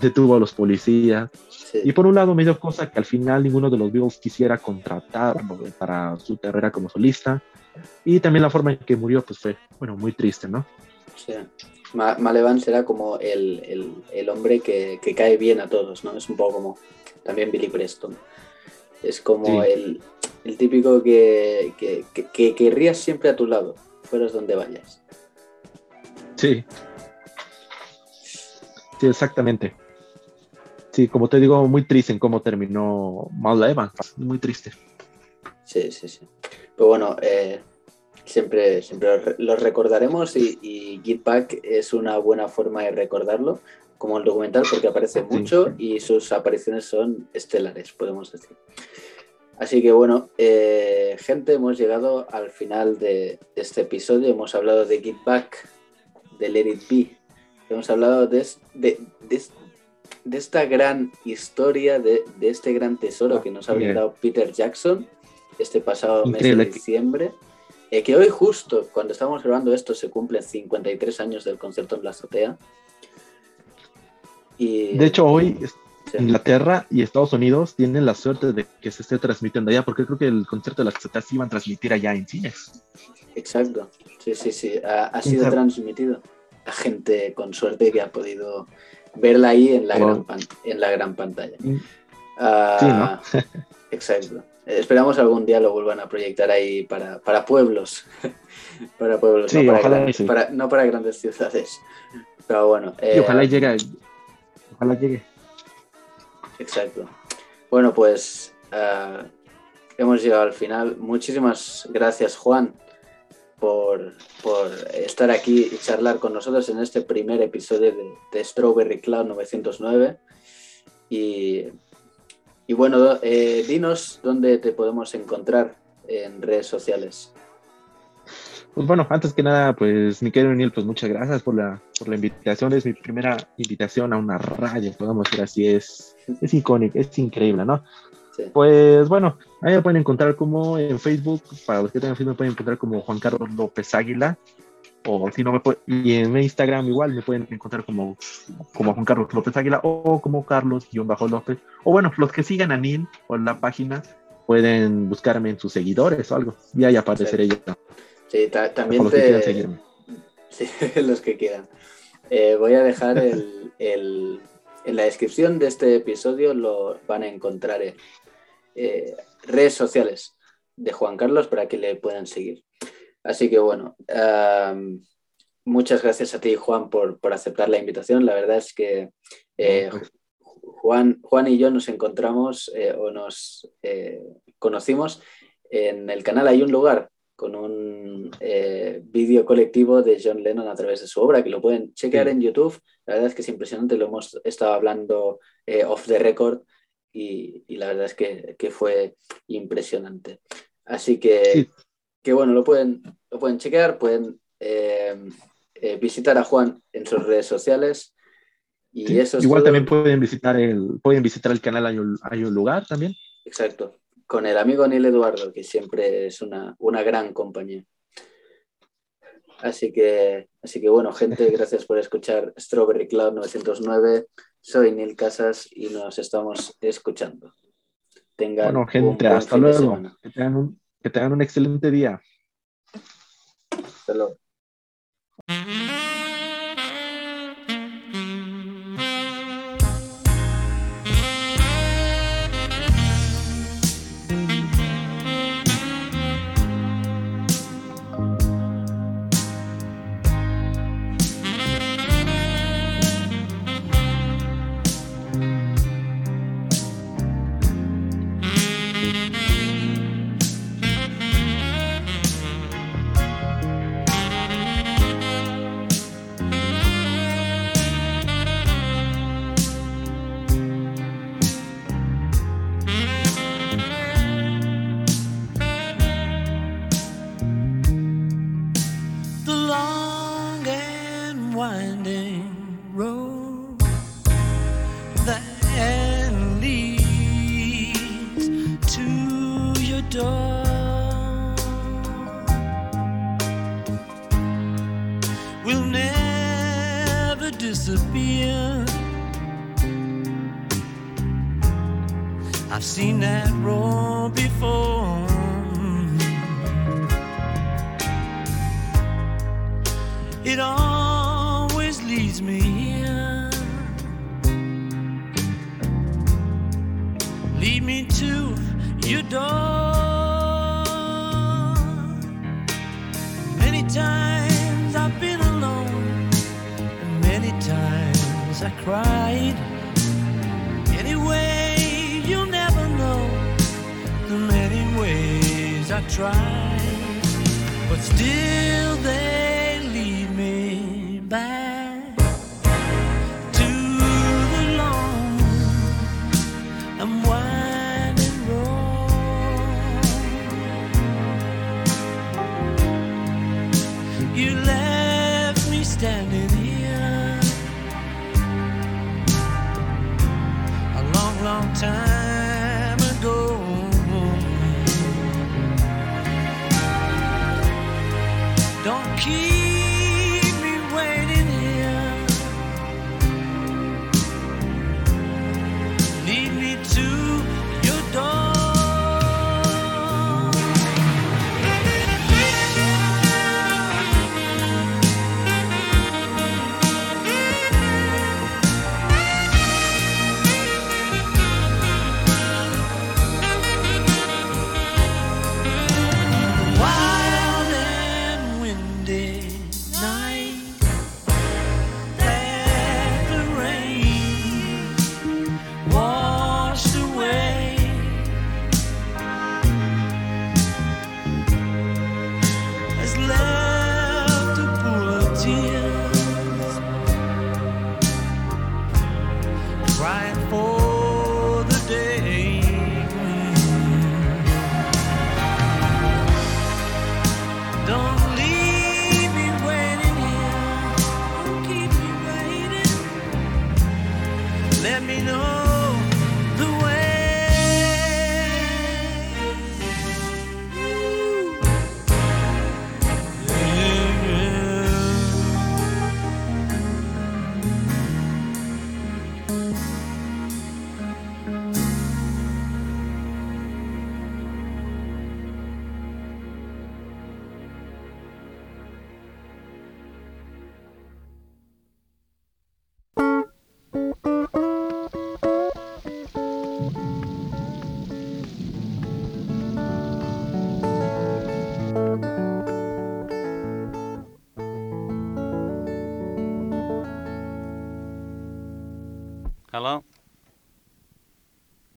detuvo a los policías. Sí. Y por un lado me dio cosa que al final ninguno de los Beatles quisiera contratarlo para su carrera como solista. Y también la forma en que murió, pues fue, bueno, muy triste, ¿no? Sí. Ma- Malevan será como el, el- el hombre que, que cae bien a todos, ¿no? Es un poco como también Billy Preston. Es como Sí. el, el típico que, que, que, que querrías siempre a tu lado, fueras donde vayas. Sí. Sí, exactamente. Sí, como te digo, muy triste en cómo terminó Mal Evans. Muy triste. Sí, sí, sí. Pero bueno, eh, siempre, siempre lo re- lo recordaremos y, y Get Back es una buena forma de recordarlo, como el documental, porque aparece mucho y sus apariciones son estelares, podemos decir. Así que bueno, eh, gente, hemos llegado al final de, de este episodio. Hemos hablado de Get Back, de Let It Be. Hemos hablado de, de, de es- de esta gran historia, de, de este gran tesoro que nos ha brindado Peter Jackson este pasado Increíble. mes de diciembre. Eh, que hoy justo, cuando estamos grabando esto, se cumplen 53 años del concierto en la azotea. Y, De hecho, hoy sí, Inglaterra y Estados Unidos tienen la suerte de que se esté transmitiendo allá, porque creo que el concierto de las se iban a transmitir allá en cines. exacto. Sí, sí, sí. Ha, ha ¿Quién sido transmitido. La gente con suerte que ha podido verla ahí en la, Wow. gran, en la gran pantalla. Mm. Ah, Exacto. Eh, Esperamos algún día lo vuelvan a proyectar ahí para, para pueblos. para pueblos, Sí, no, para sí. no grandes ciudades. Pero bueno. Y eh, ojalá llegue. Exacto. Bueno, pues ah, hemos llegado al final. Muchísimas gracias, Juan, por, por estar aquí y charlar con nosotros en este primer episodio de, de Strawberry Cloud 909. Y, y bueno, eh, dinos dónde te podemos encontrar en redes sociales. Pues bueno, antes que nada, pues mi querido Neil, pues muchas gracias por la, por la invitación. Es mi primera invitación a una radio, podemos decir así. Es, es icónico, es increíble, ¿no? Sí. Pues bueno, ahí me pueden encontrar como en Facebook, para los que tengan Facebook me pueden encontrar como Juan Carlos López Águila, o si no me pueden, y en Instagram igual me pueden encontrar como, como Juan Carlos López Águila o como Carlos-López, o bueno, los que sigan a Neil o la página pueden buscarme en sus seguidores o algo, y ahí apareceré yo. Sí, ta- también los que quieran te, seguirme. Sí, los que quieran. Eh, voy a dejar el, el- en la descripción de este episodio, lo van a encontrar en eh, redes sociales de Juan Carlos para que le puedan seguir. Así que bueno, muchas gracias a ti, Juan, por, por aceptar la invitación. La verdad es que eh, Juan, Juan y yo nos encontramos eh, o nos eh, conocimos en el canal Hay un lugar con un eh, vídeo colectivo de John Lennon a través de su obra, que lo pueden chequear Sí. en YouTube. La verdad es que es impresionante, lo hemos estado hablando eh, off the record y, y la verdad es que, que fue impresionante. Así que, Sí. que bueno, lo pueden, lo pueden chequear, pueden eh, eh, visitar a Juan en sus redes sociales. Y Sí, eso es Igual todo. también pueden visitar el, pueden visitar el canal Hay un, Hay un lugar también. Exacto. Con el amigo Neil Eduardo, que siempre es una, una gran compañía. Así que, así que bueno, gente, gracias por escuchar Strawberry Cloud 909. Soy Neil Casas y nos estamos escuchando. Tengan Bueno, gente, hasta luego. Que tengan, un, que tengan un excelente día. Hasta luego.